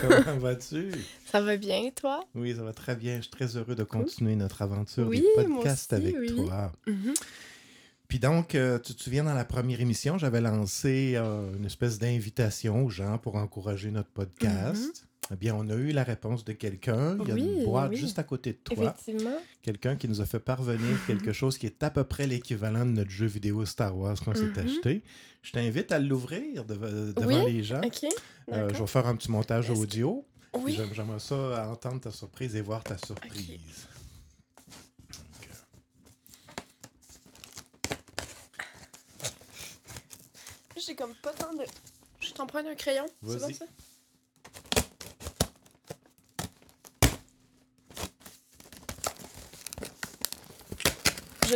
Comment vas-tu? Ça va bien, toi? Oui, ça va très bien. Je suis très heureux de continuer notre aventure Oui, du podcast aussi, avec oui. toi. Mhm. Puis donc, euh, tu te souviens, dans la première émission, j'avais lancé euh, une espèce d'invitation aux gens pour encourager notre podcast. Eh bien, on a eu la réponse de quelqu'un. Il y a une Oui, boîte oui. juste à côté de toi. Effectivement. Quelqu'un qui nous a fait parvenir quelque chose qui est à peu près l'équivalent de notre jeu vidéo Star Wars qu'on s'est Mhm. acheté. Je t'invite à l'ouvrir dev- devant Oui, les gens. OK. Euh, je vais faire un petit montage audio. Oui. J'aime- J'aimerais ça entendre ta surprise et voir ta surprise. J'ai comme pas tant de. Je t'emprunte un crayon. C'est bon ça?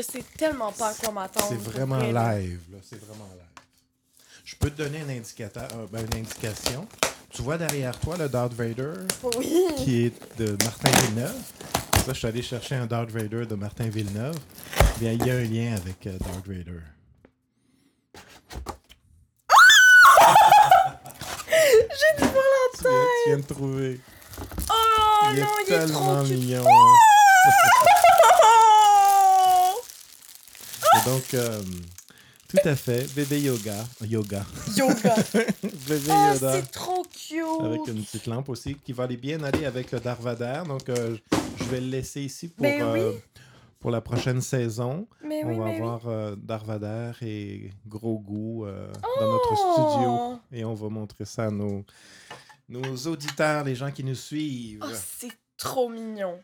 Je sais tellement pas à quoi m'attendre. C'est vraiment live, là. C'est vraiment live. Je peux te donner un indicateur, euh, ben, une indication. Tu vois derrière toi le Darth Vader Oui. qui est de Martin Villeneuve? Ça, je suis allé chercher un Darth Vader de Martin Villeneuve. Bien, il y a un lien avec euh, Darth Vader. J'ai du mal Tu viens, tu viens de trouver. Oh il est non, il est tellement trop cute. mignon. hein. Oh! Et donc, euh, tout à fait, bébé yoga. Yoga. Yoga. bébé Oh, Yoda. c'est trop cute. Avec une petite lampe aussi qui va aller bien aller avec le Darth Vader. Donc, euh, je vais le laisser ici pour, Ben oui. euh, pour la prochaine saison. Mais On oui, va oui. avoir euh, Darth Vader et Gros Goût dans notre studio. Oh! Et on va montrer ça à nos, nos auditeurs, les gens qui nous suivent. Oh, c'est trop mignon.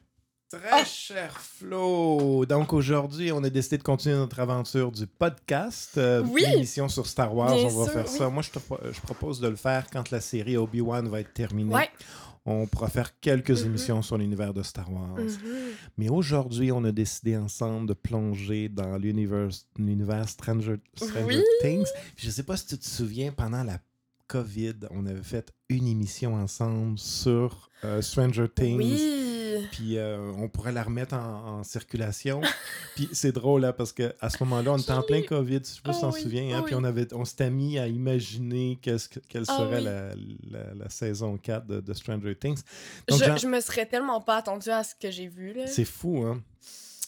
Très Ah. cher Flo! Donc aujourd'hui, on a décidé de continuer notre aventure du podcast. euh, Oui. Sur Star Wars, Bien on va sûr, faire oui. ça. Moi, je, te je propose de le faire quand la série Obi-Wan va être terminée. Ouais. On pourra faire quelques Mhm. émissions sur l'univers de Star Wars. Mhm. Mais aujourd'hui, on a décidé ensemble de plonger dans l'univers l'univers Stranger, Stranger Oui. Things. Puis je sais pas si tu te souviens, pendant la COVID, on avait fait une émission ensemble sur euh, Stranger Things. Oui. Puis euh, on pourrait la remettre en, en circulation. Puis c'est drôle, là, parce qu'à ce moment-là, on était en plein COVID, je sais pas si tu t'en oui, souviens. hein, oh Puis on, avait, on s'était mis à imaginer qu'est-ce que- quelle Ah serait la, la- la saison 4 de, de Stranger Things. Donc, Je, Jean- je me serais tellement pas attendue à ce que j'ai vu, là. c'est fou, hein?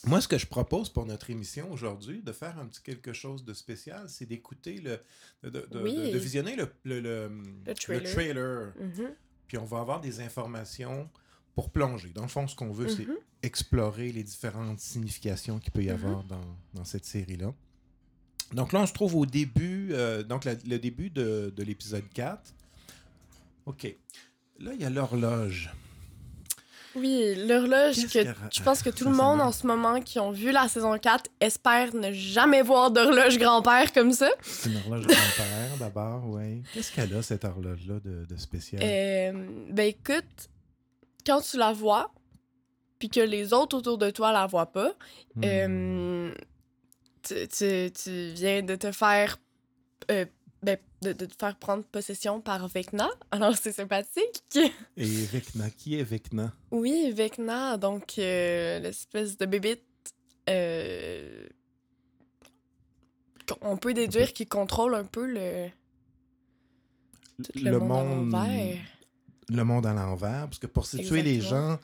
Moi, ce que je propose pour notre émission aujourd'hui, de faire un petit quelque chose de spécial, c'est d'écouter le. de, de- de- Oui. de- de visionner le, le, le- Le trailer. trailer. Mhm. Puis on va avoir des informations pour plonger. Dans le fond, ce qu'on veut, c'est Mhm. explorer les différentes significations qu'il peut y Mhm. avoir dans, dans cette série-là. Donc là, on se trouve au début, euh, donc la- le début de, de l'épisode 4. OK. Là, il y a l'horloge. Oui, l'horloge que je pense que tout ça, le monde en ce moment qui ont vu la saison 4 espère ne jamais voir d'horloge grand-père comme ça. C'est une horloge grand-père, d'abord, oui. Qu'est-ce qu'elle a, cette horloge-là, de, de spécial? Euh, ben écoute, quand tu la vois, puis que les autres autour de toi la voient pas, Hmm. euh, tu, tu- tu viens de te faire euh, ben, de, de te faire prendre possession par Vecna. Alors c'est sympathique. Et Vecna, qui est Vecna? Oui, Vecna, donc euh, l'espèce de bébite. on peut déduire qu'il contrôle un peu le, tout le, monde. Le monde à l'envers, parce que pour situer les gens,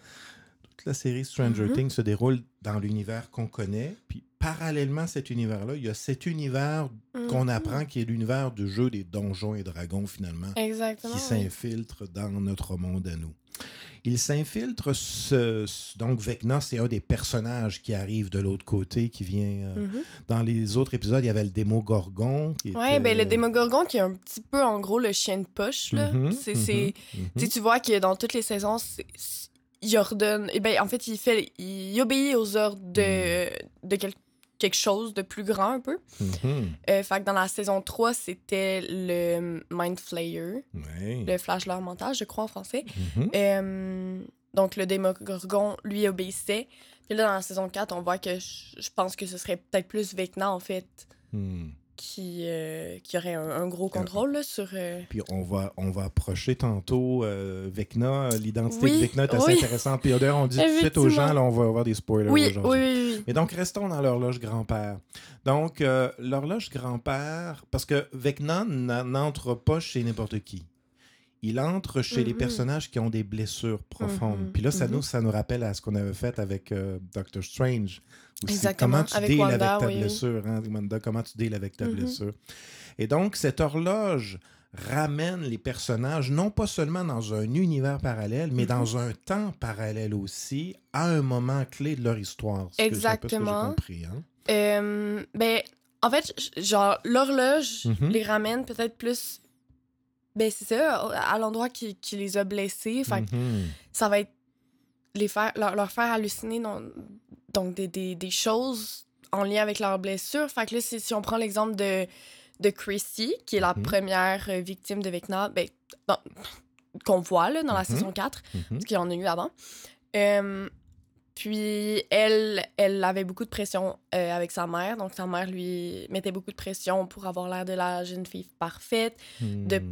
toute la série Stranger Mhm. Things se déroule dans l'univers qu'on connaît, puis parallèlement à cet univers-là, il y a cet univers qu'on Mhm. apprend qui est l'univers du jeu des donjons et dragons, finalement, Exactement. qui oui. s'infiltre dans notre monde à nous. Il s'infiltre, ce, ce- donc Vecna, c'est un des personnages qui arrive de l'autre côté, qui vient... euh, Mhm. Dans les autres épisodes, il y avait le Démogorgon. Ouais, était- ben le Démogorgon qui est un petit peu en gros le chien de poche, là. C'est- mhm. Tu vois que dans toutes les saisons, c'est- il ordonne. Et ben, en fait, il fait. Il obéit aux ordres de, Mm. de quel- quelque chose de plus grand un peu. Euh, fait que dans la saison 3, c'était le Mind Flayer, le flasheur mental, je crois en français. Mhm. Euh, donc le Démogorgon, lui, obéissait. Puis là, dans la saison 4, on voit que je je pense que ce serait peut-être plus Vecna, en fait, Hmm. Qui, euh, qui aurait un, un gros contrôle là, sur. euh, Puis on va, on va approcher tantôt euh, Vecna. L'identité Oui, de Vecna est assez oui. intéressante. Puis d'ailleurs, on dit tout de suite aux gens, là, on va avoir des spoilers Oui, aujourd'hui. oui, oui. Mais donc, restons dans l'horloge grand-père. Donc, euh, l'horloge grand-père, parce que Vecna n'a- n'entre pas chez n'importe qui. Il entre chez les Mhm. personnages qui ont des blessures profondes. Mhm, Puis là, ça, mhm. nous, ça nous rappelle à ce qu'on avait fait avec euh, Doctor Strange. Aussi. Exactement, Comment tu avec deals Wanda, avec ta oui, blessure, hein, Wanda, comment tu deals avec ta blessure? Et donc, cette horloge ramène les personnages non pas seulement dans un univers parallèle, mais dans un temps parallèle aussi, à un moment clé de leur histoire. C'est que- ce que Exactement. compris, hein? Euh, ben, en fait, genre, l'horloge les ramène peut-être plus. Ben, c'est ça, à l'endroit qui, qui les a blessés. Fait Mhm. ça va être les faire, leur, leur faire halluciner non- donc des, des, des choses en lien avec leurs blessures. Fait que là, si, si on prend l'exemple de, de Chrissy, qui est la Mhm. première euh, victime de Vecna, ben, qu'on voit là, dans la Mhm. saison 4, Mhm. parce qu'il y en a eu avant. Euh, puis elle, elle avait beaucoup de pression euh, avec sa mère. Donc sa mère lui mettait beaucoup de pression pour avoir l'air de la jeune fille parfaite, de-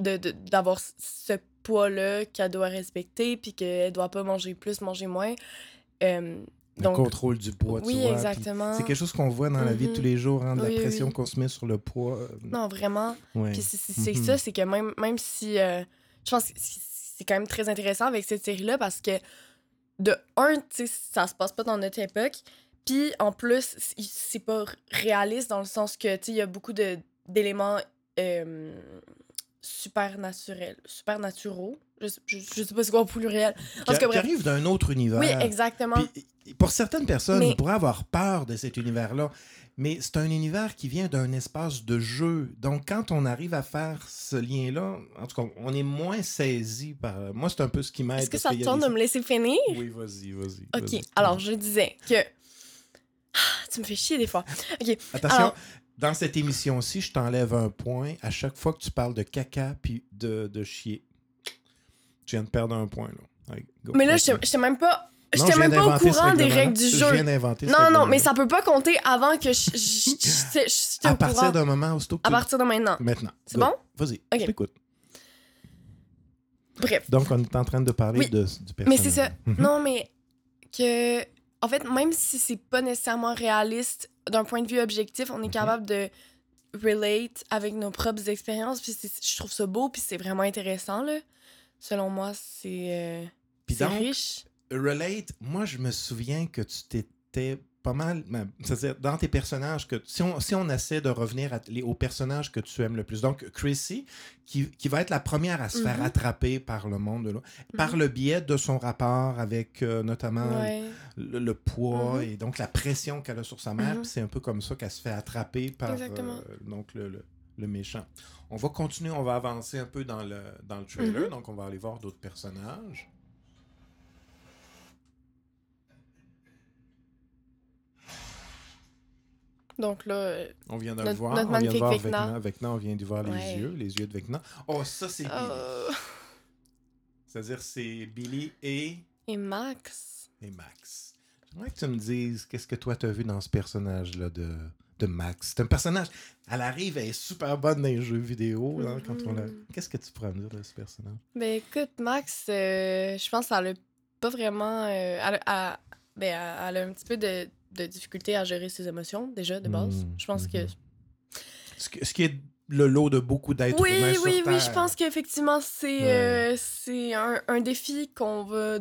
Mhm. de- de- d'avoir ce poids-là qu'elle doit respecter, puis qu'elle doit pas manger plus, manger moins. Euh, Le donc, contrôle du poids, tu oui, vois. puis exactement. C'est quelque chose qu'on voit dans la vie de tous les jours, hein, de Oui, la pression oui. qu'on se met sur le poids. euh, Non, vraiment. ouais. Puis c'est Mhm. ça, c'est que même, même si. euh, je pense que c'est quand même très intéressant avec cette série-là parce que, de un, tu ça se passe pas dans notre époque. Puis en plus, c'est- pas réaliste dans le sens que, tu sais, il y a beaucoup d'éléments euh, super naturels, super naturaux. Je, je, je sais pas c'est quoi au pluriel. En Qui, arrive d'un autre univers. Oui, exactement. Puis, pour certaines personnes, Mais- ils pourraient avoir peur de cet univers-là. Mais c'est un univers qui vient d'un espace de jeu. Donc, quand on arrive à faire ce lien-là, en tout cas, on est moins saisi par. Moi, c'est un peu ce qui m'aide. Est-ce que ça te des- de me laisser finir? Oui, vas-y, vas-y. Ok, alors je disais que. Ah, Tu me fais chier des fois. Ok, Attention, alors- dans cette émission-ci, je t'enlève un point à chaque fois que tu parles de caca puis de, de chier. Tu viens de perdre un point, là. Allez, go, mais là, je j'étais même pas. Non, je même pas au courant des règles du Je jeu. viens d'inventer ce Non, non, mais ça peut pas compter avant que je- je- je- je- À au partir d'un moment où c'est À partir de maintenant. Maintenant. C'est bon? Vas-y, Ok. je t'écoute. Bref. Donc, on est en train de parler Oui. de, du personnage. Mais c'est ça. Mhm. Non, mais que. En fait, même si c'est pas nécessairement réaliste d'un point de vue objectif, on est Mhm. capable de relate avec nos propres expériences. Puis je trouve ça beau, puis c'est vraiment intéressant, là. Selon moi, c'est. euh, riche. Relate, moi, je me souviens que tu t'étais pas mal. C'est-à-dire, dans tes personnages, que si on, si on essaie de revenir à, les- aux personnages que tu aimes le plus. Donc, Chrissy, qui, qui va être la première à se faire Mhm. attraper par le monde de l'eau, par le biais de son rapport avec euh, notamment Ouais. le, le poids Mhm. et donc la pression qu'elle a sur sa mère. Mhm. C'est un peu comme ça qu'elle se fait attraper par euh, donc le, le- le méchant. On va continuer, on va avancer un peu dans le, dans le trailer, Mhm. donc on va aller voir d'autres personnages. Donc là, On vient de le Notre- voir, notre on vient de voir Vecna. Vecna. Vecna, on vient d'y voir les Ouais. yeux, les yeux de Vecna. Oh, ça c'est Billy. euh, C'est-à-dire c'est Billy et, et Max. et Max. J'aimerais que tu me dises qu'est-ce que toi t'as vu dans ce personnage-là de, de Max? C'est un personnage, elle arrive, elle est super bonne dans les jeux vidéo. hein, quand on la... Mhm. Qu'est-ce que tu pourrais me dire de ce personnage? Ben écoute, Max, euh, je pense qu'elle a pas vraiment. euh, elle, ben, elle a un petit peu de, de difficulté à gérer ses émotions, déjà, de base. Mm, Je pense que. mhm. Ce, qui- est le lot de beaucoup d'êtres Oui, humains sur oui, oui, je pense qu'effectivement, c'est Ouais. euh, c'est un, un défi qu'on va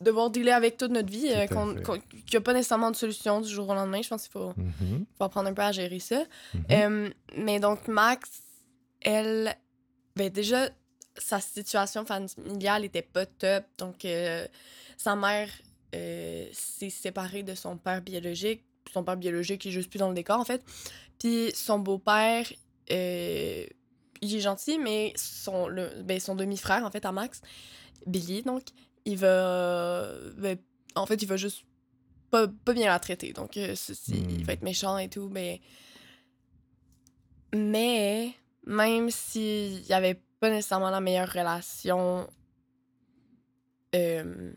devoir dealer avec toute notre vie, euh, qu'il n'y a pas nécessairement de solution du jour au lendemain. Je pense qu'il faut, Mhm, faut apprendre un peu à gérer ça. mhm. Euh, mais donc, Max, elle, ben déjà, sa situation familiale était pas top. Donc, euh, sa mère euh, s'est séparée de son père biologique. Son père biologique est juste plus dans le décor, en fait. Puis son beau-père, euh, il est gentil, mais son, le, ben, son demi-frère, en fait, à Max, Billy, donc, il va. ben, en fait, il va juste pas, pas bien la traiter. Donc, euh, Hmm. il va être méchant et tout, mais. Mais, même s'il n'y avait pas nécessairement la meilleure relation euh,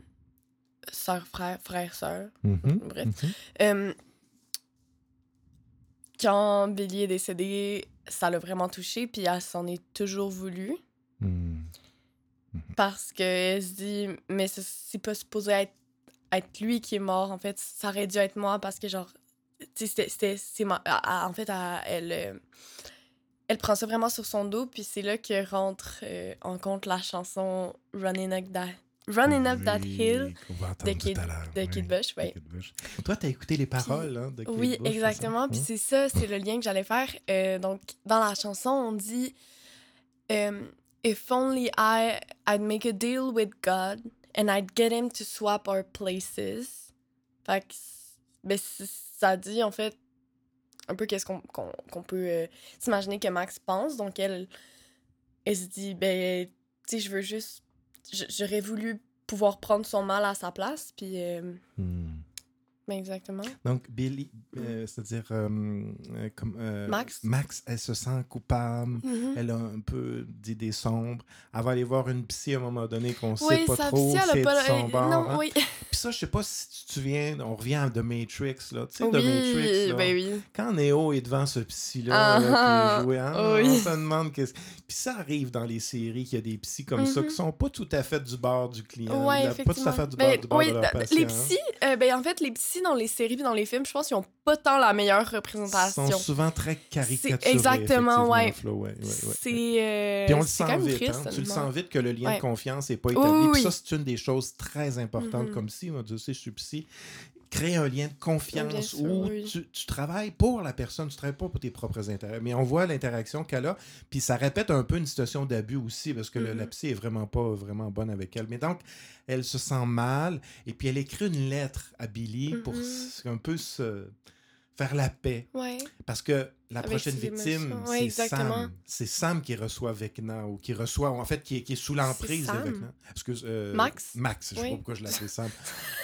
sœur, frère, frère, sœur. Mhm, Bref. mhm. Euh, quand Billy est décédé, ça l'a vraiment touché, puis elle s'en est toujours voulu. Hmm. Parce qu'elle se dit, mais ce- c'est pas supposé être, être lui qui est mort, en fait, ça aurait dû être moi, parce que, genre, tu sais, c'est elle- elle- En fait, elle, elle, euh, elle prend ça vraiment sur son dos, puis c'est là que rentre euh, en compte la chanson Running Up That, Running Up That Oui, Hill. entendre Kid- de oui. Kid Bush, De ouais. Toi, t'as écouté les paroles hein, de Kid Oui, Bush, ça? exactement. Puis c'est ça, c'est le lien que j'allais faire. Euh, donc, dans la chanson, on dit euh, If only I, I'd make a deal with God and I'd get him to swap our places. Fait que, ben, ça dit en fait un peu qu'est-ce qu'on qu'on- qu'on peut euh, s'imaginer que Max pense. Donc, elle, elle se dit Ben, tu sais, je veux juste. J'aurais voulu pouvoir prendre son mal à sa place. Puis, euh, Hmm. Ben, exactement. Donc, Billy, euh, c'est-à-dire euh, euh, Max? Max, elle se sent coupable. Mhm. Elle a un peu d'idées sombres. Elle va aller voir une psy à un moment donné qu'on sait Oui, pas sa trop psy, elle a pas de son bord. Non, hein. oui. Puis ça, je sais pas si tu te souviens, on revient à The Matrix, là. Tu sais, The oui, Matrix, là. ben oui. Quand Neo est devant ce psy-là, Ah, là, qui ah, est joué, hein, oui. on se demande qu'est-ce... Puis ça arrive dans les séries qu'il y a des psys comme ça Mhm. qui sont pas tout à fait du bord du client. Ouais, la- pas tout à fait du bord, Ben, du bord oui, de leur da- patient. les psys, ben en fait, les psys dans les séries et dans les films, je pense qu'ils ont pas tant la meilleure Ils représentation. sont souvent très caricaturés. exactement, ouais. effectivement, Flo, ouais, ouais, ouais. C'est euh, Puis on le c'est sent vite, triste. hein. tu le sens vite que le lien de confiance n'est pas établi. oui, Puis ça, c'est une des choses très importantes. Mhm. Comme si, moi, Dieu sait, je suis psy. Créer un lien de confiance sûr, où oui. tu, tu travailles pour la personne, tu travailles pas pour tes propres intérêts. Mais on voit l'interaction qu'elle a. Puis ça répète un peu une situation d'abus aussi, parce que le- Mhm. la psy est vraiment pas vraiment bonne avec elle. Mais donc, elle se sent mal. Et puis elle écrit une lettre à Billy pour Mhm. un peu se faire la paix. Ouais. Parce que la Avec prochaine victime. Ouais, c'est. Sam. C'est Sam qui reçoit Vecna ou qui reçoit, en fait, qui est, qui est sous l'emprise de? Vecna. Excuse, euh, Max? Max, je sais Oui. pas pourquoi je l'appelle Sam.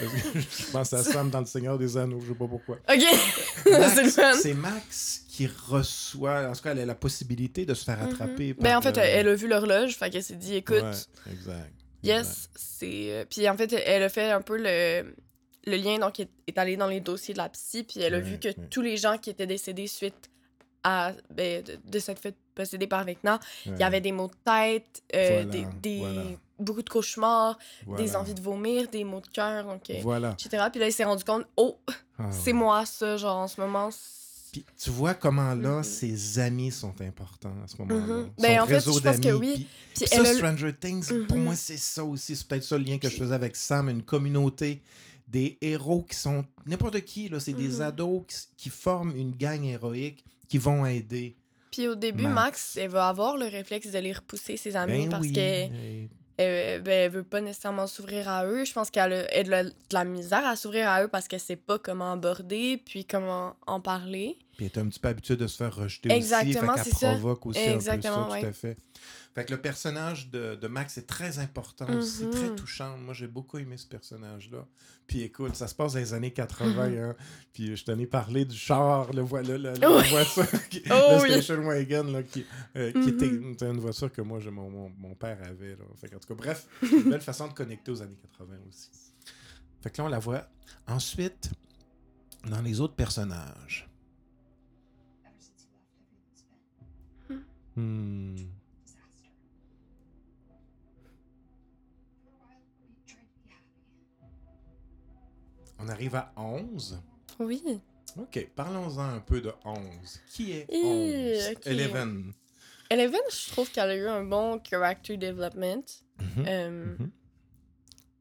Je pense à Sam dans Le Seigneur des Anneaux, je sais pas pourquoi. Ok. c'est Max, fun. c'est Max qui reçoit, en tout cas, elle a la possibilité de se faire Mhm. attraper. Ben par, en fait, euh, elle a vu l'horloge, fait qu'elle s'est dit, écoute, ouais, exact. Yes, c'est. euh, Puis en fait, elle a fait un peu le, le lien, donc est allée dans les dossiers de la psy, puis elle a vu que tous les gens qui étaient décédés suite à. Ben, de, de s'être fait posséder par Vecna, il y avait des maux de tête, euh, Voilà, des, des- voilà. beaucoup de cauchemars, Voilà. des envies de vomir, des maux de cœur, donc. euh, Voilà. etc. Puis là, il s'est rendu compte, oh, Ah, c'est moi ça, genre en ce moment. Puis tu vois comment là, Mhm. ses amis sont importants à ce moment-là. Son Ben, en fait, je pense que oui. puis- Puis Puis ça, elle Stranger Things, pour Mhm. moi, c'est ça aussi. C'est peut-être ça le lien que je faisais avec Sam, une communauté des héros qui sont n'importe qui. là C'est des Mhm. ados qui, qui forment une gang héroïque qui vont aider. Puis au début, Max. Max, elle va avoir le réflexe de les repousser, ses amis, Ben parce oui. que. Et- ben, elle veut pas nécessairement s'ouvrir à eux. Je pense qu'elle a, a de la misère à s'ouvrir à eux parce qu'elle sait pas comment aborder puis comment en parler. Puis elle est un petit peu habituée de se faire rejeter Exactement, aussi. Fait c'est qu'elle ça. provoque aussi Exactement, un peu ça, ouais. tout à fait. Fait que le personnage de, de Max est très important aussi, Mhm. très touchant. Moi, j'ai beaucoup aimé ce personnage-là. Puis écoute, ça se passe dans les années 80. Mhm. hein. Puis je t'en ai parlé du char, le voilà, le, le- Oui. la voiture, qui- Oh le oui. station wagon, là, qui, euh, qui était une, une voiture que moi, mon, mon, mon père avait. Là. Fait qu'en tout cas, bref, une belle façon de connecter aux années 80 aussi. Fait que là, on la voit. Ensuite, dans les autres personnages. Hmm. On arrive à 11. Oui. OK, parlons-en un peu de 11. Qui est Eh, 11? ok. Eleven. Eleven, je trouve qu'elle a eu un bon character development. Mhm, Euh, mhm.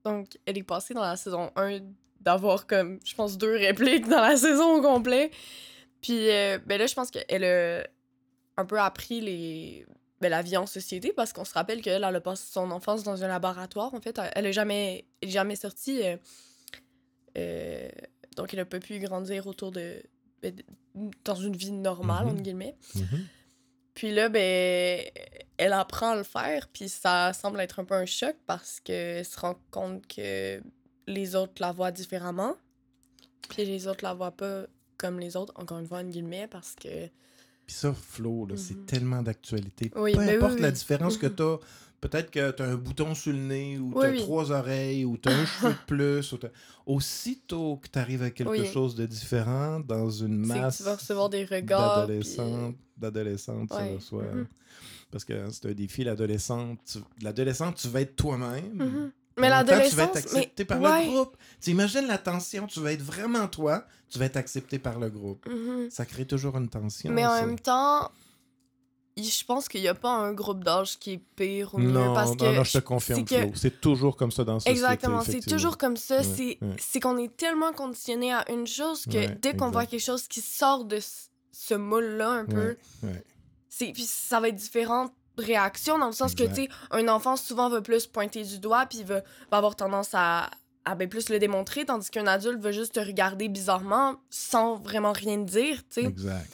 Donc, elle est passée dans la saison 1 d'avoir comme, je pense, deux répliques dans la saison au complet. Puis, euh, ben là, je pense qu'elle a un peu appris les... ben, la vie en société parce qu'on se rappelle qu'elle, elle a passé son enfance dans un laboratoire. En fait, elle a jamais, elle est jamais sortie. euh, euh, donc, elle a pas pu grandir autour de. ben, dans une vie normale, Mhm. entre guillemets. Mhm. Puis là, ben, elle apprend à le faire, puis ça semble être un peu un choc parce qu'elle se rend compte que les autres la voient différemment. Puis les autres la voient pas comme les autres, encore une fois, en guillemets, parce que. Puis ça, Flo, c'est Mhm. tellement d'actualité. Oui, Peu ben oui, importe la différence que Mhm. tu as Peut-être que tu as un bouton sur le nez, ou tu as trois oreilles, ou tu as un cheveu de plus. ou Aussitôt que tu arrives à quelque chose de différent dans une masse tu vas recevoir des regards. puis- d'adolescentes, tu Ouais. Mhm. Parce que c'est un défi, l'adolescente. Tu... L'adolescente, tu vas être toi-même. Mais temps, Tu vas être l'adolescence, mais accepté par ouais. le groupe. Tu imagines la tension, tu vas être vraiment toi, tu vas être accepté par le groupe. Mhm. Ça crée toujours une tension. Mais en ça. même temps, je pense qu'il n'y a pas un groupe d'âge qui est pire ou mieux. Non, parce non, que non, je te confirme, c'est que-. C'est toujours comme ça dans société. Exactement, c'est toujours comme ça. Ouais, c'est ouais. qu'on est tellement conditionné à une chose que Ouais, dès qu'on voit quelque chose qui sort de ce- ce moule-là un peu, c'est puis ça va être différentes réactions dans le sens que tu sais un enfant souvent va plus pointer du doigt puis va, va avoir tendance à à ben, plus le démontrer tandis qu'un adulte va juste te regarder bizarrement sans vraiment rien dire tu sais Exact.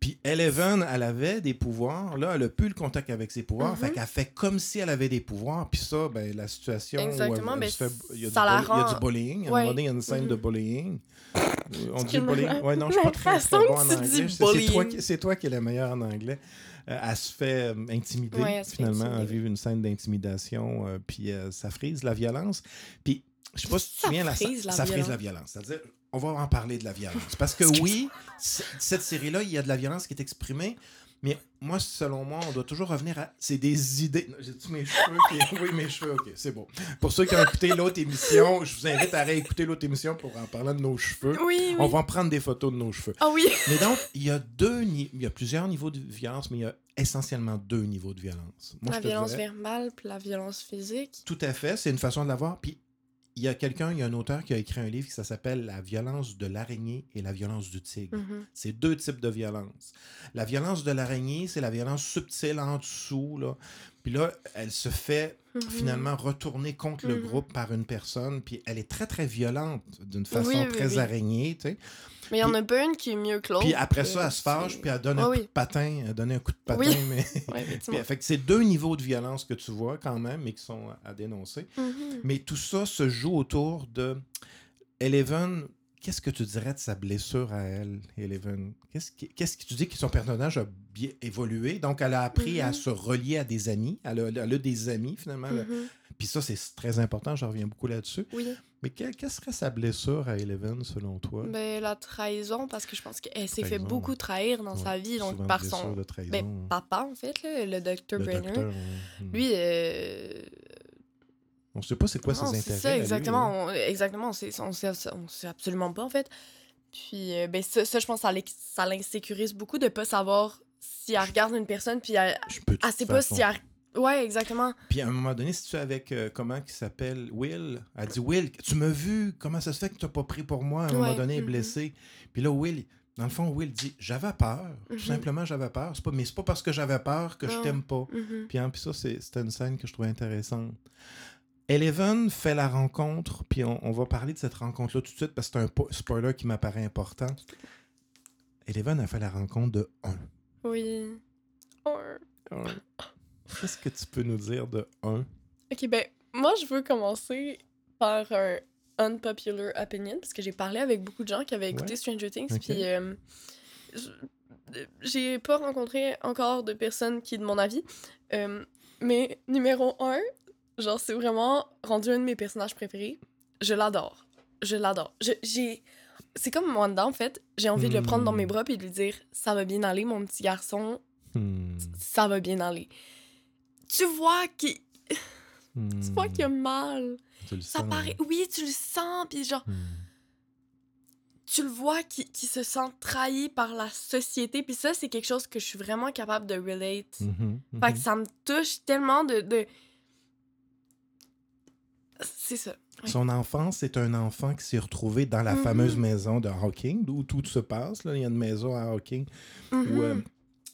Puis Eleven, elle avait des pouvoirs. Là, elle a plus le contact avec ses pouvoirs. Mhm. Fait qu'elle fait comme si elle avait des pouvoirs. Puis ça, ben, la situation. où elle- Exactement, elle ben, se fait- il y a, du, ça la bully- il y a rend- du bullying. À un moment donné, il y a une scène de Mhm. bullying. On dit bullying? Ouais, non, je suis pas très, très bon en anglais. C'est- toi, bullying. qui- c'est toi qui es la meilleure en anglais. Euh, elle se fait euh, intimider, Ouais, elle se fait finalement, à intimider. vivre une scène d'intimidation. euh, puis euh, ça frise la violence. Puis, je sais pas si tu te souviens, la- frise la ça frise violence. la violence. C'est-à-dire, on va en parler de la violence. Parce que oui, cette série-là, il y a de la violence qui est exprimée. Mais moi, selon moi, on doit toujours revenir à. C'est des idées. J'ai-tu mes cheveux qui- Oui, mes cheveux, ok, c'est bon. Pour ceux qui ont écouté l'autre émission, je vous invite à réécouter l'autre émission pour en parler de nos cheveux. oui oui On va en prendre des photos de nos cheveux. ah oui Mais donc, il y a deux ni- il y a plusieurs niveaux de violence, mais il y a essentiellement deux niveaux de violence. Moi, la je te violence dirais- verbale puis la violence physique Tout à fait, c'est une façon de l'avoir. Puis il y a quelqu'un, il y a un auteur qui a écrit un livre qui ça s'appelle La violence de l'araignée et la violence du tigre. Mhm. C'est deux types de violence. La violence de l'araignée, c'est la violence subtile en dessous. Là. Puis là, elle se fait Finalement retourner contre le Mhm. groupe par une personne. Puis elle est très, très violente d'une façon Oui, oui, très oui. araignée. tu sais. mais il y en a pas une qui est mieux que l'autre Puis après ça, euh, elle se fâche, puis elle donne un coup de patin. Elle donne un coup de patin, mais... Puis, fait que c'est deux niveaux de violence que tu vois quand même, mais qui sont à dénoncer. Mhm. Mais tout ça se joue autour de Eleven. Qu'est-ce que tu dirais de sa blessure à elle, Eleven? Qu'est-ce qui- qu'est-ce que tu dis que son personnage a bien évolué? Donc, elle a appris à Mhm. se relier à des amis. Elle a, elle a des amis, finalement. Mhm. Puis ça, c'est très important. Je reviens beaucoup là-dessus. Oui. Mais quelle, quelle serait sa blessure à Eleven, selon toi? Ben, la trahison, parce que je pense qu'elle s'est fait beaucoup trahir dans Ouais, sa vie, donc par son ben, papa, en fait, là, le docteur Brenner. docteur, hmm. Lui, euh... On sait pas c'est quoi non, ses c'est intérêts. ça, lui, exactement. On, exactement, on sait, on, sait, on sait absolument pas, en fait. Puis, euh, ben, ça, ça, je pense, ça l'insécurise beaucoup de pas savoir si elle regarde une personne, puis elle, Je toute sait pas si elle... Ouais, exactement. Puis à un moment donné, si tu es avec, euh, comment qui s'appelle, Will, elle dit, Will, tu m'as vu, comment ça se fait que tu n'as pas pris pour moi? À un moment donné, elle est mhm. blessée. Puis là, Will, dans le fond, Will dit, j'avais peur. Tout Mhm. simplement, j'avais peur. Pas, mais c'est pas parce que j'avais peur que je Non. t'aime pas. Mhm. Puis, hein, puis ça, c'est- c'était une scène que je trouvais intéressante. Eleven fait la rencontre, puis on, on va parler de cette rencontre-là tout de suite parce que c'est un po- spoiler qui m'apparaît important. Eleven a fait la rencontre de 1. Oui. Oh. Qu'est-ce que tu peux nous dire de 1? Ok, ben, moi, je veux commencer par un unpopular opinion, parce que j'ai parlé avec beaucoup de gens qui avaient écouté Ouais. Stranger Things, puis euh, j'ai pas rencontré encore de personnes qui est de mon avis. Euh, mais numéro un, genre, c'est vraiment rendu un de mes personnages préférés. Je l'adore. Je l'adore. J'ai. C'est comme Wanda, en fait. J'ai envie de le prendre dans mes Hmm. bras puis de lui dire Ça va bien aller, mon petit garçon. Hmm. Ça va bien aller. Tu vois qu'il tu vois qu'il a Hmm. mal. Tu le Ça sens, paraît. Oui, tu le sens, puis genre, tu le vois qui, qui se sent trahi par la société, puis ça, c'est quelque chose que je suis vraiment capable de relate. Mhm, Fait que ça me touche tellement de. de... C'est ça. Oui. Son enfance, c'est un enfant qui s'est retrouvé dans la Mhm. fameuse maison de Hawking, d'où tout se passe. Là. Il y a une maison à Hawking. Mhm. où, euh,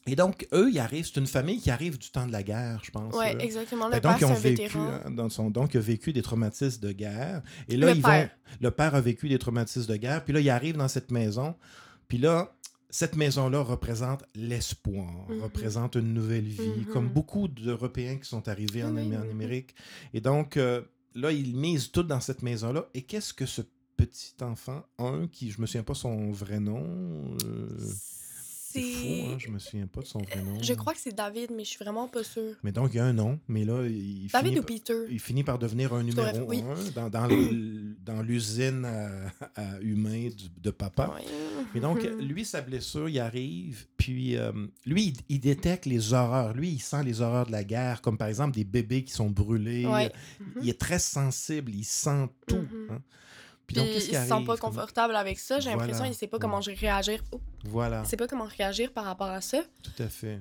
Et donc, eux, ils arrivent. C'est une famille qui arrive du temps de la guerre, je pense. là. exactement. Fait Le donc, père, ils ont vécu, dans son, donc, il a vécu des traumatismes de guerre. Et là, Le ils père. vont. Le père a vécu des traumatismes de guerre. Puis là, il arrive dans cette maison. Puis là, cette maison-là représente l'espoir, Mhm. représente une nouvelle vie, comme beaucoup d'Européens qui sont arrivés en, Oui, Am- en oui, oui. Amérique. Et donc, euh, là, ils misent tout dans cette maison-là. Et qu'est-ce que ce petit enfant, un, qui, je me souviens pas son vrai nom, euh, C'est fou, hein, je me souviens pas de son vrai nom. Je crois que c'est David, mais je suis vraiment pas sûre. Mais donc, il y a un nom, mais là, il David finit, ou Peter? il finit par devenir un numéro oui. un dans, dans l'usine à, à humain du- de papa. Mais donc, lui, sa blessure, il arrive, puis euh, lui, il, il détecte les horreurs. Lui, il sent les horreurs de la guerre, comme par exemple des bébés qui sont brûlés. Ouais. Il est très sensible, il sent tout. Mhm. hein. Puis donc, il se sent pas confortable avec ça. J'ai l'impression Voilà. qu'il sait pas Ouais. comment réagir. Oh, Voilà, Il sait pas comment réagir par rapport à ça. tout à fait.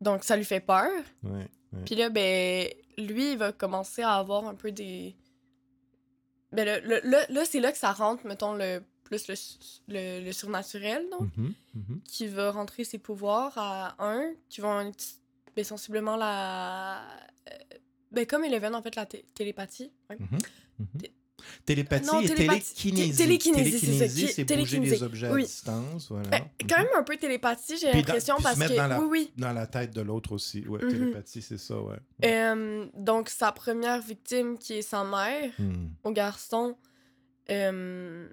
Donc, ça lui fait peur. Ouais, ouais. Puis là, ben, lui, il va commencer à avoir un peu des. Ben, le- le- là, là, c'est là que ça rentre, mettons, le plus le, le, le surnaturel, donc, Mhm, mhm. qui va rentrer ses pouvoirs à un, qui vont être, ben, sensiblement la. euh, Ben, comme Eleven, en fait, la té- télépathie. Ouais. Mhm, mhm. Té- Télépathie Non, et télépathie. télékinésie. Télékinésie, Télékinésie, c'est bouger les objets Oui. à distance. Voilà. Ben, quand Mhm. même un peu télépathie, j'ai l'impression, se parce mettre que. dans la- Oui, oui. Dans la tête de l'autre aussi. Ouais, Mhm. télépathie, c'est ça, ouais. Euh, donc, sa première victime, qui est sa mère, Hmm. au garçon. euh,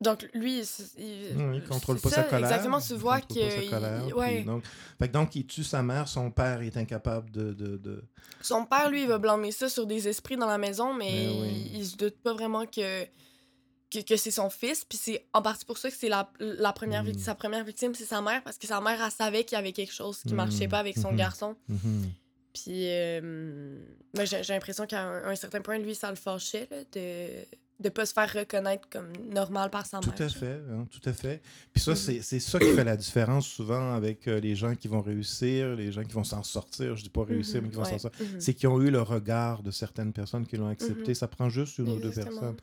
donc, lui, il, il, Oui, il contrôle pas sa colère. Exactement, pas sa que. colère, puis donc, fait que donc, il tue sa mère, son père est incapable de. de, de- Son père, lui, il va blâmer ça sur des esprits dans la maison, mais Ben oui. il, se doute pas vraiment que, que, que c'est son fils. Puis c'est en partie pour ça que c'est la, la première Mm. sa première victime, c'est sa mère, parce que sa mère, elle savait qu'il y avait quelque chose qui Mm. marchait pas avec son Mhm. garçon. Mhm. Puis, euh, j'ai l'impression qu'à un, un certain point, lui, ça le fâchait là, de de pas se faire reconnaître comme normal par sa Tout mère. à fait, hein, tout à fait. Puis ça, Mhm. c'est ça qui fait la différence souvent avec euh, les gens qui vont réussir, les gens qui vont s'en sortir. Je dis pas réussir, mais qui vont Ouais. s'en sortir. Mhm. C'est qu'ils ont eu le regard de certaines personnes qui l'ont accepté. Mhm. Ça prend juste une ou deux personnes.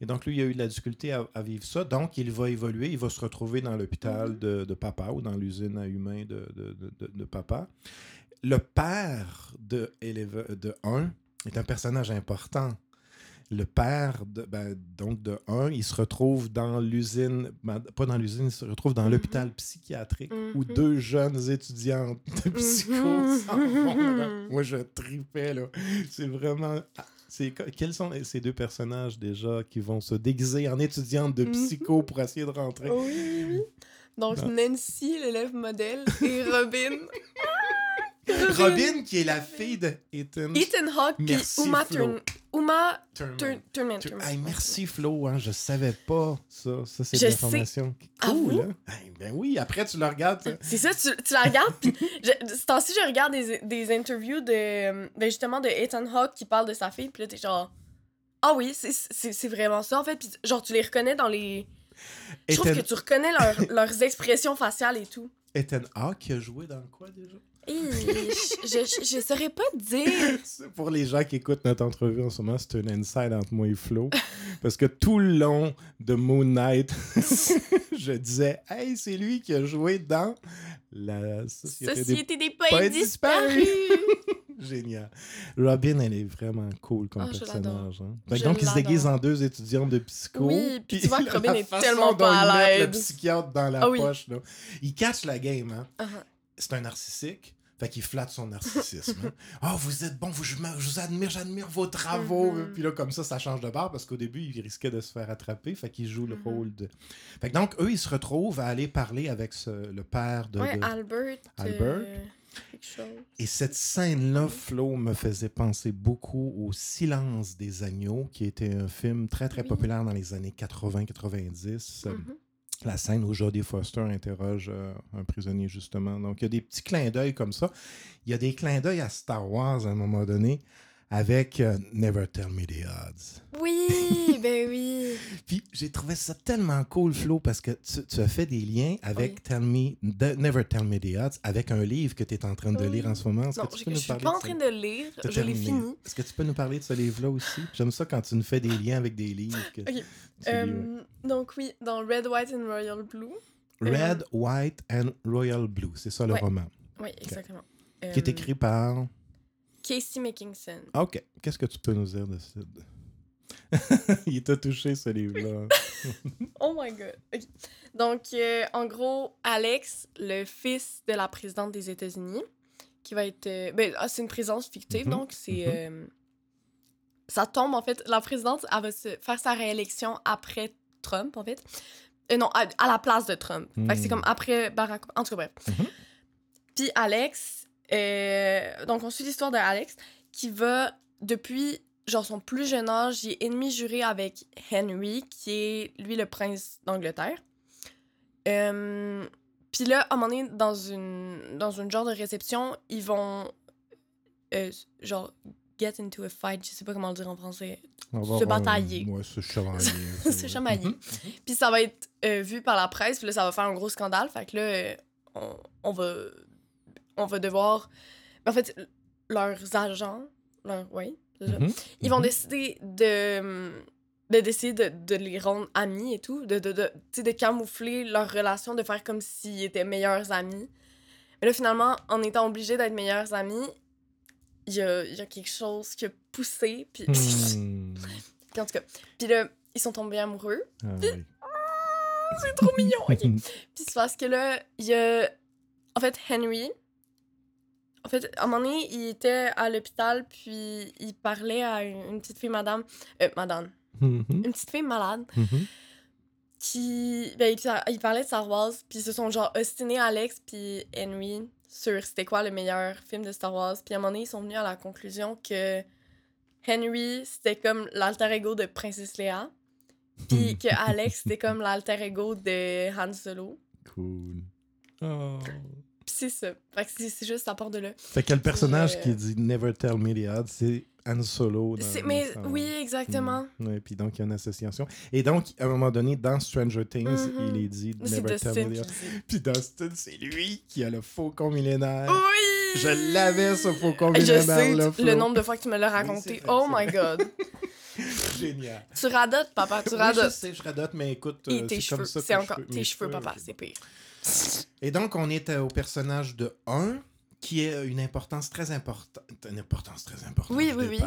Et donc, lui, il a eu de la difficulté à, à vivre ça. Donc, il va évoluer. Il va se retrouver dans l'hôpital de, de papa ou dans l'usine à humains de, de, de- papa. Le père de, Eleve- de 1 est un personnage important. Le père, de, ben, donc de 1, il se retrouve dans l'usine, ben, pas dans l'usine, il se retrouve dans Mhm. l'hôpital psychiatrique où Mhm. deux jeunes étudiantes de psycho Mhm. s'en vont. là. Moi, je tripais, là. C'est vraiment... Quels sont ces deux personnages, déjà, qui vont se déguiser en étudiantes de Mhm. psycho pour essayer de rentrer? Oui, oui. Donc, Non. Nancy, l'élève modèle, et Robin. Robin, qui est la fille de Ethan... Ethan Hawke, Merci, Uma. Uma Thurman. Hey, merci Flo, hein, je savais pas ça. Ça, c'est de l'information. Ah, Cool, hein? Hey, ben oui, après tu le regardes. C'est ça, tu, tu la regardes, puis ce temps-ci, je regarde des, des interviews de, ben justement de Ethan Hawke qui parle de sa fille, puis là, t'es genre... Ah oui, c'est- vraiment ça, en fait. Puis genre, tu les reconnais dans les... Je trouve que tu reconnais leur- leurs expressions faciales et tout. Ethan Hawke a joué dans quoi déjà? Je, je, je saurais pas dire. Pour les gens qui écoutent notre entrevue en ce moment, c'est un inside entre moi et Flo. Parce que tout le long de Moon Knight, je disais Hey, c'est lui qui a joué dans la Société, des Société des Poètes poètes disparus. Génial. Robin, elle est vraiment cool comme je personnage. hein. Je donc, il se déguise en deux étudiants de psycho. Oui, puis tu vois que Robin est tellement pas à mettent Le l'aise. psychiatre dans la Ah oui. poche. Là. Il catch la game. Hein. Uh-huh. C'est un narcissique. Fait qu'il flatte son narcissisme. Oh, vous êtes bon, vous, je, vous admire, j'admire vos travaux. Mhm. Puis là, comme ça, ça change de barre parce qu'au début, il risquait de se faire attraper. Fait qu'il joue le Mhm. rôle de. Fait que donc, eux, ils se retrouvent à aller parler avec ce- le père de. Ouais, de- Albert. Albert. euh. Et cette scène-là, Flo, me faisait penser beaucoup au Silence des agneaux, qui était un film très, très Oui. populaire dans les années 80-90. Mhm. La scène où Jodie Foster interroge euh, un prisonnier, justement. Donc, il y a des petits clins d'œil comme ça. Il y a des clins d'œil à Star Wars à un moment donné avec euh, Never Tell Me the Odds. Oui, ben oui. Puis j'ai trouvé ça tellement cool, Flo, parce que tu, tu as fait des liens avec Oui. Tell Me, de- Never Tell Me the Odds, avec un livre que tu es en train de lire en ce moment. Est-ce Non, que tu je, nous suis pas en train de lire. Je l'ai fini. Est-ce que tu peux nous parler de ce livre-là aussi? J'aime ça quand tu nous fais des liens avec des livres. que. Euh, donc oui, dans Red, White and Royal Blue. Red, White and Royal Blue, c'est ça le Ouais. roman. Oui, exactement. Qui est Euh, écrit par. Casey Mackinson. Ah, OK. Qu'est-ce que tu peux nous dire de ça? Il t'a touché, ce livre-là. Oh my god. Donc, euh, en gros, Alex, le fils de la présidente des États-Unis, qui va être. euh, ben, ah, c'est une présidence fictive, Mhm, donc c'est. mhm. euh, ça tombe, en fait. La présidente, elle va se faire sa réélection après Trump, en fait. Euh, non, à, à la place de Trump. Que c'est Hmm. comme après Barack En tout cas, bref. Mhm. Puis Alex, euh, donc on suit l'histoire de Alex qui va, depuis genre son plus jeune âge, il est ennemi juré avec Henry, qui est lui le prince d'Angleterre. Euh, Puis là, à un moment donné, dans une, dans une genre de réception, ils vont euh, genre get into a fight, je sais pas comment le dire en français. Se batailler. Ouais, se chevalier. Se chamailler. Puis ça va être euh, vu par la presse, puis là, ça va faire un gros scandale. Fait que là, euh, on, on va, on va devoir. En fait, leurs agents, leur, oui, c'est ça. Mhm. ils vont Mhm. décider de, de décider de, de les rendre amis et tout, de, de, de, de camoufler leur relation, de faire comme s'ils étaient meilleurs amis. Mais là, finalement, en étant obligés d'être meilleurs amis, il y a, y a quelque chose qui a poussé, puis Hmm. puis en tout cas, puis là, ils sont tombés amoureux. Ah oui. C'est trop mignon. Puis c'est parce que là, il y a. En fait, Henry. En fait, à un moment donné, il était à l'hôpital, puis il parlait à une, petite fille, madame. Euh, madame. Mhm. Une petite fille malade, Mhm. qui. Ben, il, il parlait de Star Wars, puis ils se sont genre ostinés, Alex, puis Henry, sur c'était quoi le meilleur film de Star Wars. Puis à un moment donné, ils sont venus à la conclusion que Henry, c'était comme l'alter ego de Princesse Leia, puis que Alex, c'était comme l'alter ego de Han Solo. Cool. Oh. C'est ça. Fait que c'est juste à part de là. Fait que le personnage euh, qui dit Never tell me the odds, c'est Han Solo. dans- C'est- dans mais oui, exactement. Mm. Ouais, puis donc il y a une association. Et donc, à un moment donné, dans Stranger Things, Mhm. il est dit Never tell me the le odds. Puis Dustin, c'est lui qui a le faucon millénaire. Oui! Je l'avais, ce faucon Je millénaire. sais là, le Flo. nombre de fois que tu me l'as Oui, raconté. oh my god. Génial. tu radotes, papa, tu Oui, je sais, je radote, mais écoute, euh, c'est comme ça que c'est je encore tes cheveux, papa, c'est pire. Et donc, on est euh, au personnage de 1, qui est une importance très importante. Une importance très importante. Oui, oui, oui. ouais.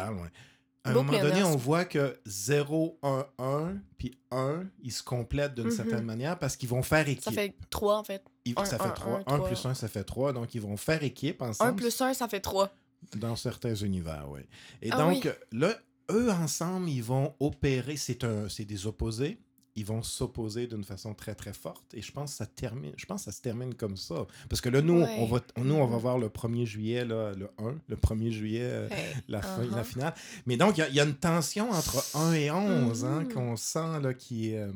À un Beau moment donné, on voit que 0, 1, 1, puis 1, ils se complètent d'une Mhm. certaine manière parce qu'ils vont faire équipe. Ça fait 3 en fait. Ils- un, ça un, fait 3. un, 1 trois. plus 1, ça fait 3. Donc, ils vont faire équipe 1 ensemble plus 1, ça fait 3. dans certains univers, oui. Et Ah donc, oui. là, eux ensemble, ils vont opérer. C'est des opposés. Ils vont s'opposer d'une façon très très forte. Et je pense que ça termine. Je pense que ça se termine comme ça. Parce que là, nous, Ouais. on va, nous, on va Mhm. voir le 1er juillet, là, le 1, le 1er juillet, euh, la, fin, uh-huh. la finale. Mais donc, il y a- il y, a une tension entre 1 et 11 hein, Mhm. qu'on sent là, qui est. euh,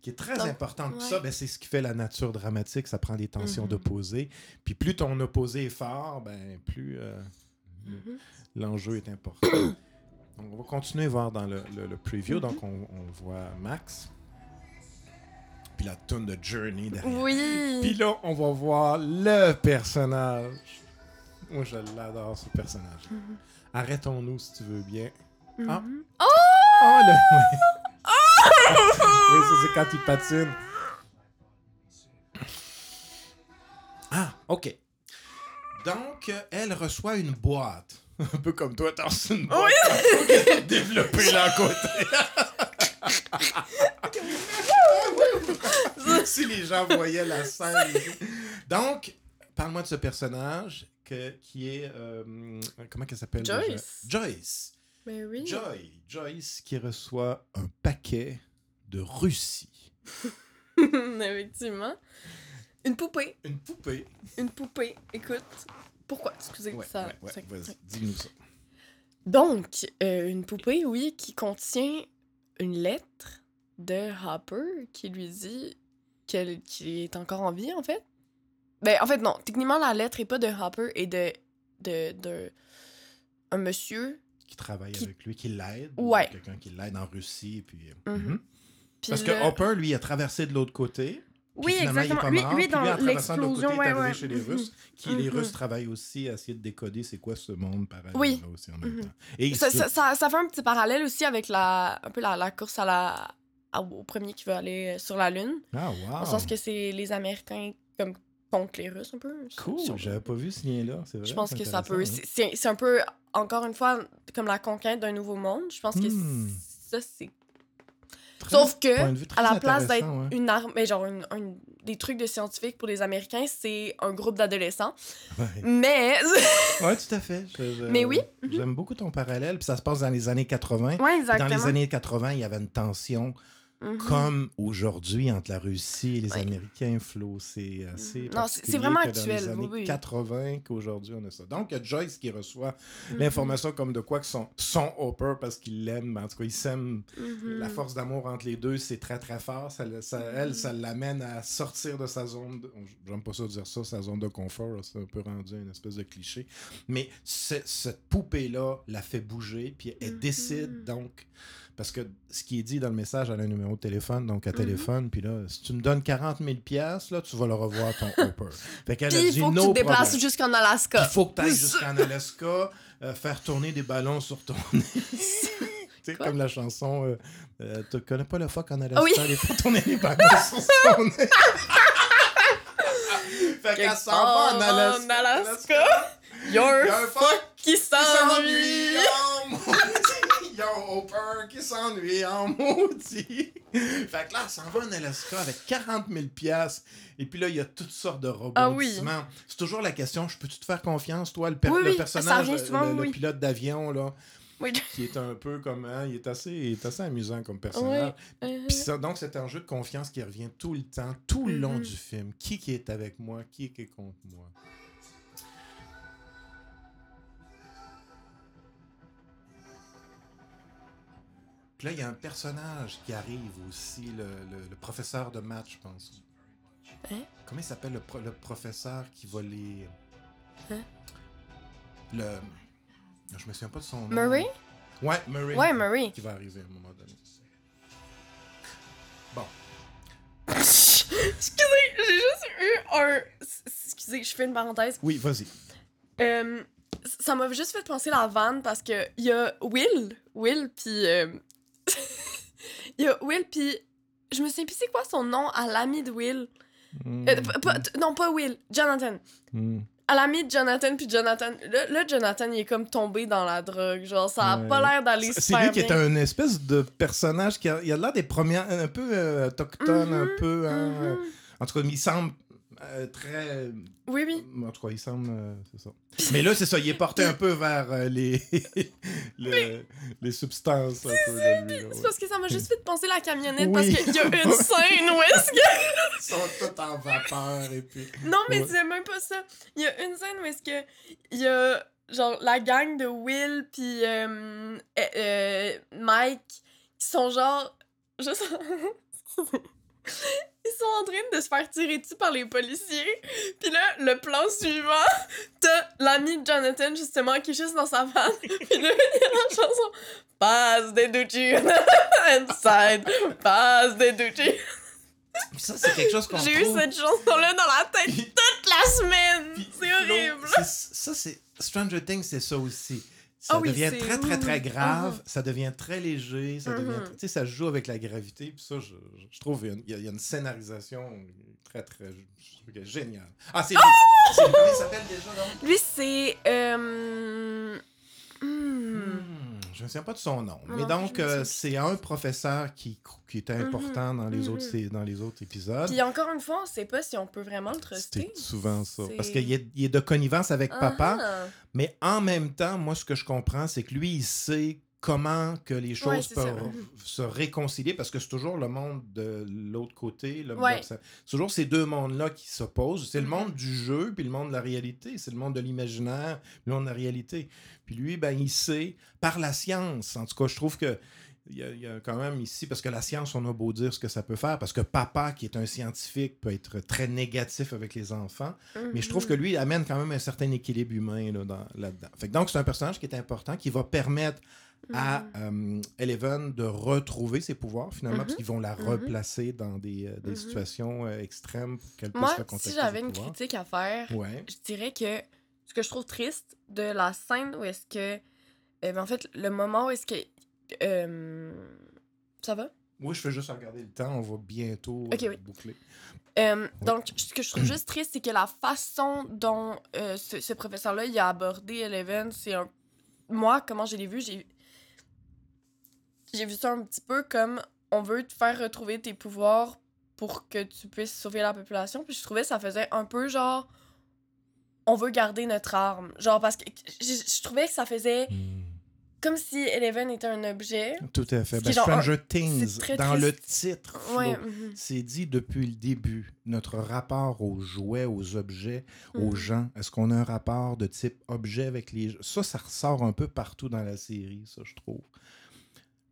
qui est très importante. Ouais. ça, ben, c'est ce qui fait la nature dramatique. Ça prend des tensions Mhm. d'opposés. Puis plus ton opposé est fort, ben, plus euh, Mhm. l'enjeu est important. Donc, on va continuer à voir dans le, le- le preview. Mhm. Donc, on, on voit Max. Puis la tonne de Journey derrière. Oui! Puis là, on va voir le personnage. Moi, je l'adore, ce personnage. Mhm. Arrêtons-nous si tu veux bien. Ah. Mhm. Oh, le... oui, ça, c'est quand il patine. Ah, OK. Donc, elle reçoit une boîte. Un peu comme toi, t'as reçu une boîte. Oui! Développée là à côté. si les gens voyaient la scène. Donc, parle-moi de ce personnage que, qui est... euh, comment elle s'appelle? Joyce. Joyce. Mais oui. Joy. Joyce qui reçoit un paquet de Russie. Effectivement. Une poupée. Une poupée. Une poupée. Écoute. Pourquoi? Excusez, Ouais, ça. ouais, ouais, ça- vas-y, dis-nous ça. Donc, euh, une poupée, oui, qui contient une lettre de Hopper qui lui dit qu'elle qu'il est encore en vie, en fait. Ben, en fait, non. Techniquement, la lettre est pas de Hopper et de, de, de un monsieur. Qui travaille Qui- avec lui, qui l'aide. Ouais. Quelqu'un qui l'aide en Russie. Puis, euh, Mhm. mhm. Puis Parce le- que Hopper, lui, a traversé de l'autre côté. Oui, exactement. Lui, lui, dans l'explosion, côté, ouais, ouais. chez les. Russes. Qui, Les. Russes travaillent aussi à essayer de décoder c'est quoi ce monde parallèle Oui. aussi en même temps. Et Ça, ça, ça, fait un petit parallèle aussi avec la, un peu la, la course à la, au premier qui veut aller euh, sur la Lune. Ah, wow. Dans le sens que c'est les Américains comme contre les Russes un peu. Cool, si j'avais pas vu ce lien-là. c'est vrai, Je pense que ça peut. hein. c'est- un peu, encore une fois, comme la conquête d'un nouveau monde. Je pense que Hmm. ça, c'est. Sauf que, à la place d'être ouais. une arme, mais genre une- un- des trucs de scientifiques pour les Américains, c'est un groupe d'adolescents. Ouais. Mais. Ouais, tout à fait. Je- je- Mais oui. J'aime beaucoup ton parallèle. Puis ça se passe dans les années 80. ouais, exactement. Dans les années 80, il y avait une tension Mhm. comme aujourd'hui entre la Russie et les Ouais. Américains, Flo. C'est assez. Mhm. Non, c'est- vraiment que dans les actuel, années oui, oui. 80 qu'aujourd'hui on a ça. Donc, Joyce qui reçoit Mhm. l'information comme de quoi que son, son Hopper, parce qu'il l'aime, en tout cas, il s'aime. La force d'amour entre les deux, c'est très très fort. Ça, le- ça- Elle, ça l'amène à sortir de sa zone. De... J'aime pas ça dire ça, sa zone de confort. C'est un peu rendu une espèce de cliché. Mais ce- cette poupée-là la fait bouger, puis elle décide donc. Parce que ce qui est dit dans le message, elle a un numéro de téléphone, donc à Mhm. téléphone, puis là, si tu me donnes 40 000 piastres, là, tu vas le revoir ton Hopper. Fait qu'elle a Puis il dit faut que tu te déplaces jusqu'en Il Alaska. faut que tu ailles jusqu'en Alaska, euh, faire tourner des ballons sur ton sais, comme la chanson euh, euh, Tu connais pas le fuck en Alaska oui. Il faut tourner des ballons sur son nez. fait qu'elle s'en va en Alaska. En Alaska. Your Il y a un fuck qui qui s'ennuie. Qui s'ennuie en maudit. Fait que là, elle s'en va en Alaska avec 40 000 piastres. Et puis là, il y a toutes sortes de Ah oui. C'est toujours la question, je peux-tu te faire confiance, toi, le, per- Oui, le oui, ça personnage, le- souvent, le, le oui. pilote d'avion, là, Oui. qui est un peu comme... hein, il, est assez, il est assez amusant comme personnage. Mhm. Puis ça, donc, c'est un jeu de confiance qui revient tout le temps, tout le long Mhm. du film. Qui qui est avec moi? Qui qui est contre moi? Puis là, il y a un personnage qui arrive aussi, le, le- le professeur de maths, je pense. Hein? Comment il s'appelle le, pro- le professeur qui va les... Hein? Le... Je me souviens pas de son nom. Murray? Ouais, Murray. Ouais, Murray. Qui va arriver à un moment donné. Bon. Excusez, j'ai juste eu un. Excusez, je fais une parenthèse. Oui, vas-y. Euh, ça m'a juste fait penser la vanne parce que il y a Will, Will puis euh, il y a Will puis je me souviens plus c'est quoi son nom à l'ami de Will. Euh, p- pas- t- non pas Will, Jonathan. Mm. À l'ami de Jonathan puis Jonathan, là, là, Jonathan il est comme tombé dans la drogue, genre ça a Ouais. pas l'air d'aller C'est super lui qui est un espèce de personnage qui a, il a l'air des premières, un peu euh, autochtone, un Mhm, peu. hein, mhm. euh, En tout cas, il semble euh, très. Oui oui. En tout cas, il semble. euh, c'est ça. Mais là, c'est ça, il est porté un peu vers euh, les, le- les substances C'est ouais. parce que ça m'a juste fait penser la camionnette Oui. parce qu'il y a une scène où est-ce que Ils sont tous en vapeur et puis. Non, mais Ouais. c'est même pas ça. Il y a une scène où est-ce que il y a genre la gang de Will puis euh, euh, euh, Mike qui sont genre juste ils sont en train de se faire tirer dessus par les policiers. Puis là, le plan suivant, t'as l'ami de Jonathan justement qui est juste dans sa van. Puis là, il y a la chanson Pass the Ducci inside, pass the Ducci. Ça, c'est quelque chose qu'on J'ai eu cette chanson-là dans la tête toute la semaine. C'est horrible. Ça, c'est. Stranger Things, c'est ça aussi. Ça Ah oui, devient très, très, très grave. Mhm. Ça devient très léger. Ça devient. Mhm. Tu sais, ça joue avec la gravité. Puis ça, je, trouve qu'il y a une- y, a- scénarisation très, très. géniale. Ah, c'est lui. C'est lui. Il s'appelle déjà, donc Lui, c'est. Euh... hmm. Hmm, Je ne me souviens pas de son nom. Non, Mais donc, euh, c'est un professeur qui, qui était important dans, les mhm. autres, dans les autres épisodes. Puis encore une fois, on sait pas si on peut vraiment le truster. C'était souvent ça. C'est- Parce qu'il est, il est de connivence avec papa. Ah. Mais en même temps, moi, ce que je comprends, c'est que lui, il sait comment que les choses Ouais, peuvent se réconcilier parce que c'est toujours le monde de l'autre côté. le- Ouais. C'est toujours ces deux mondes-là qui s'opposent. C'est le Mhm. monde du jeu puis le monde de la réalité. C'est le monde de l'imaginaire le monde de la réalité. Puis lui, ben, il sait, par la science, en tout cas, je trouve que il y, a, il y a quand même ici, parce que la science, on a beau dire ce que ça peut faire, parce que papa, qui est un scientifique, peut être très négatif avec les enfants. Mais je trouve que lui, il amène quand même un certain équilibre humain là, dans- là-dedans. Donc, c'est un personnage qui est important, qui va permettre à Mhm. euh, Eleven de retrouver ses pouvoirs, finalement, parce Mhm. qu'ils vont la Mhm. replacer dans des, euh, des situations euh, extrêmes pour qu'elle puisse Moi, si j'avais une pouvoirs. critique à faire, Ouais. je dirais que ce que je trouve triste de la scène où est-ce que. euh, ben, en fait, le moment où est-ce que. ça va? Oui, je fais juste regarder le temps, on va bientôt oui. boucler. Euh, Donc, ce que je trouve juste triste, c'est que la façon dont euh, ce, ce professeur-là il a abordé Eleven, c'est un. Moi, comment je l'ai vu, j'ai. J'ai vu ça un petit peu comme on veut te faire retrouver tes pouvoirs pour que tu puisses sauver la population. Puis je trouvais que ça faisait un peu genre. On veut garder notre arme. Genre, parce que je, je trouvais que ça faisait. Hmm. comme si Eleven était un objet. Tout à fait. Ben, Stranger un- Things, dans le titre, mhm. c'est dit depuis le début, notre rapport aux jouets, aux objets, aux Mhm. gens. Est-ce qu'on a un rapport de type objet avec les gens? Ça, ça ressort un peu partout dans la série, ça, je trouve.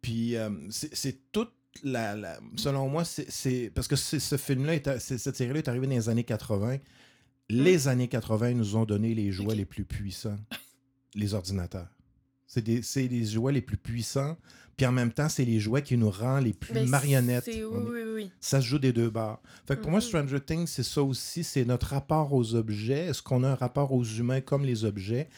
Puis, euh, c'est toute la, la- Selon moi, c'est-. Parce que ce film-là, cette série-là est arrivée dans les années 80. Les années 80 nous ont donné les jouets les plus puissants, les ordinateurs. C'est des- les jouets les plus puissants, puis en même temps, c'est les jouets qui nous rendent les plus marionnettes. Oui, est- oui, oui. ça se joue des deux bords. Fait que pour moi, Mhm. Stranger Things, c'est ça aussi. C'est notre rapport aux objets. Est-ce qu'on a un rapport aux humains comme les objets?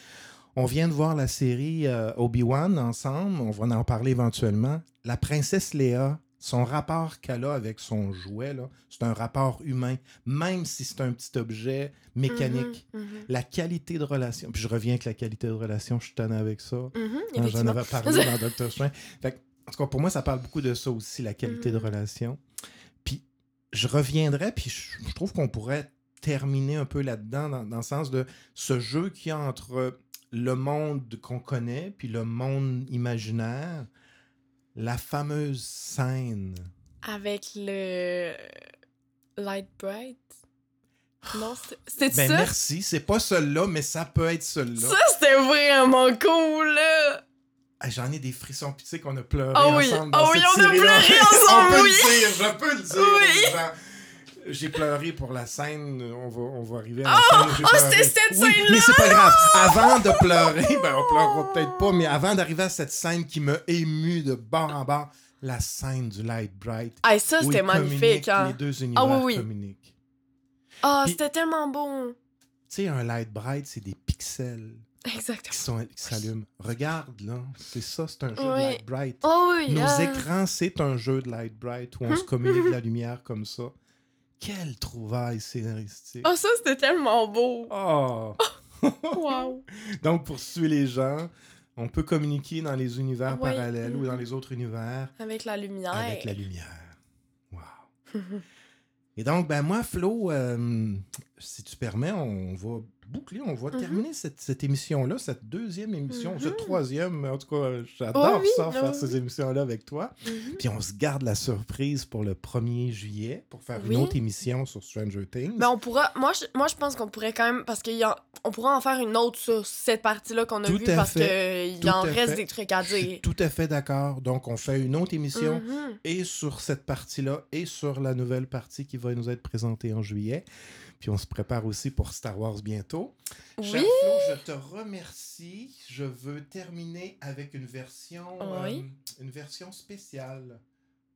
On vient de voir la série euh, Obi-Wan ensemble. On va en parler éventuellement. La princesse Léa, son rapport qu'elle a avec son jouet, c'est un rapport humain, même si c'est un petit objet mécanique. Mhm, mhm. La qualité de relation. Puis je reviens avec la qualité de relation. Je suis tanné avec ça. Mhm, Hein, J'en avais parlé dans Doctor Strange. Fait que, en tout cas, pour moi, ça parle beaucoup de ça aussi, la qualité de relation. Puis, je reviendrai, puis je, je trouve qu'on pourrait terminer un peu là-dedans, dans, dans le sens de ce jeu a entre le monde qu'on connaît, puis le monde imaginaire. La fameuse scène. Avec le Light Bright? Non, c'est- c'était Ben ça? merci, c'est pas celui-là, mais ça peut être celui-là. Ça, c'était vraiment cool, là! Ah, J'en ai des frissons, puis tu sais qu'on a pleuré Ah oui, ensemble ah dans oui, cette on a pleuré on ensemble, peut oui. le dire, je peux le dire. Oui. J'ai pleuré pour la scène, on va, on va arriver à la Oh, scène oh, pleuré. c'était cette Oui, scène-là! mais c'est pas grave. Avant de pleurer, ben on pleurera peut-être pas, mais avant d'arriver à cette scène qui m'a ému de bord en bord, la scène du Light Bright. Ah, ça, c'était magnifique, hein? Les deux univers oui, oui. communiquent. Ah, Puis- c'était tellement bon! Tu sais, un Light Bright, c'est des pixels Exactement. qui s'allument. Regarde, là, c'est ça, c'est un jeu de. Light Bright. Oh oui! Nos ah. écrans, c'est un jeu de Light Bright où on Hum, se communique la lumière comme ça. Quelle trouvaille scénaristique. Oh, ça, c'était tellement beau! Oh! Wow! Donc, pour tuer les gens, on peut communiquer dans les univers Oui. parallèles ou dans les autres univers Avec la lumière. avec la lumière. Wow! Et donc, ben moi, Flo, euh, si tu permets, on va boucler, on va Mhm. terminer cette, cette émission-là, cette deuxième émission, Mhm. cette troisième. En tout cas, j'adore Oh oui, ça, oh faire oui. ces émissions-là avec toi. Mhm. Puis on se garde la surprise pour le 1er juillet pour faire Oui. une autre émission sur Stranger Things. Ben, on pourra. Moi, je, moi, je pense qu'on pourrait quand même. Parce qu'on pourra en faire une autre sur cette partie-là qu'on a Tout vue parce qu'il en reste fait. des trucs à Je suis dire. tout à fait d'accord. Donc, on fait une autre émission et sur cette partie-là et sur la nouvelle partie qui va nous être présentée en juillet. Puis on se prépare aussi pour Star Wars bientôt. Cher Oui. Flo, je te remercie. Je veux terminer avec une version, Oui. euh, une version spéciale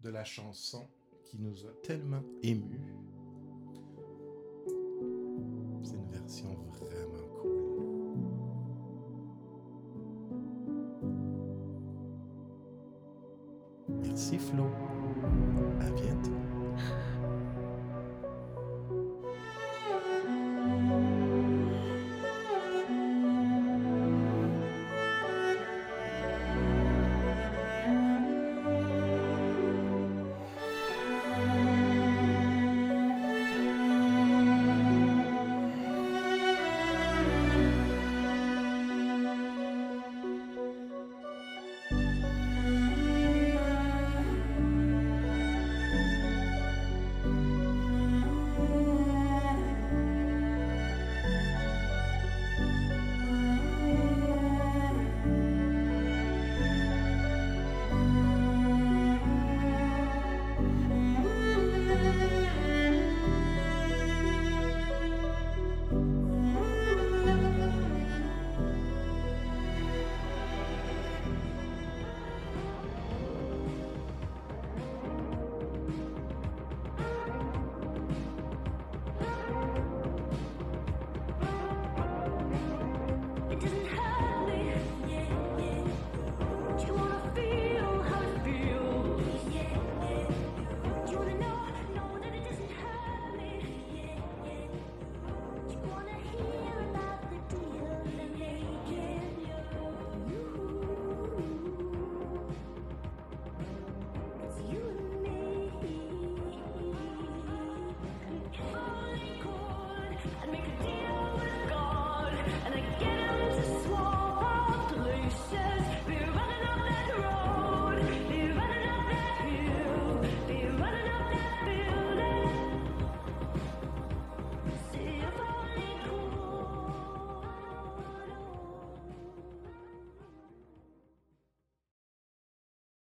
de la chanson qui nous a tellement émus. C'est une version vraiment cool. Merci Flo.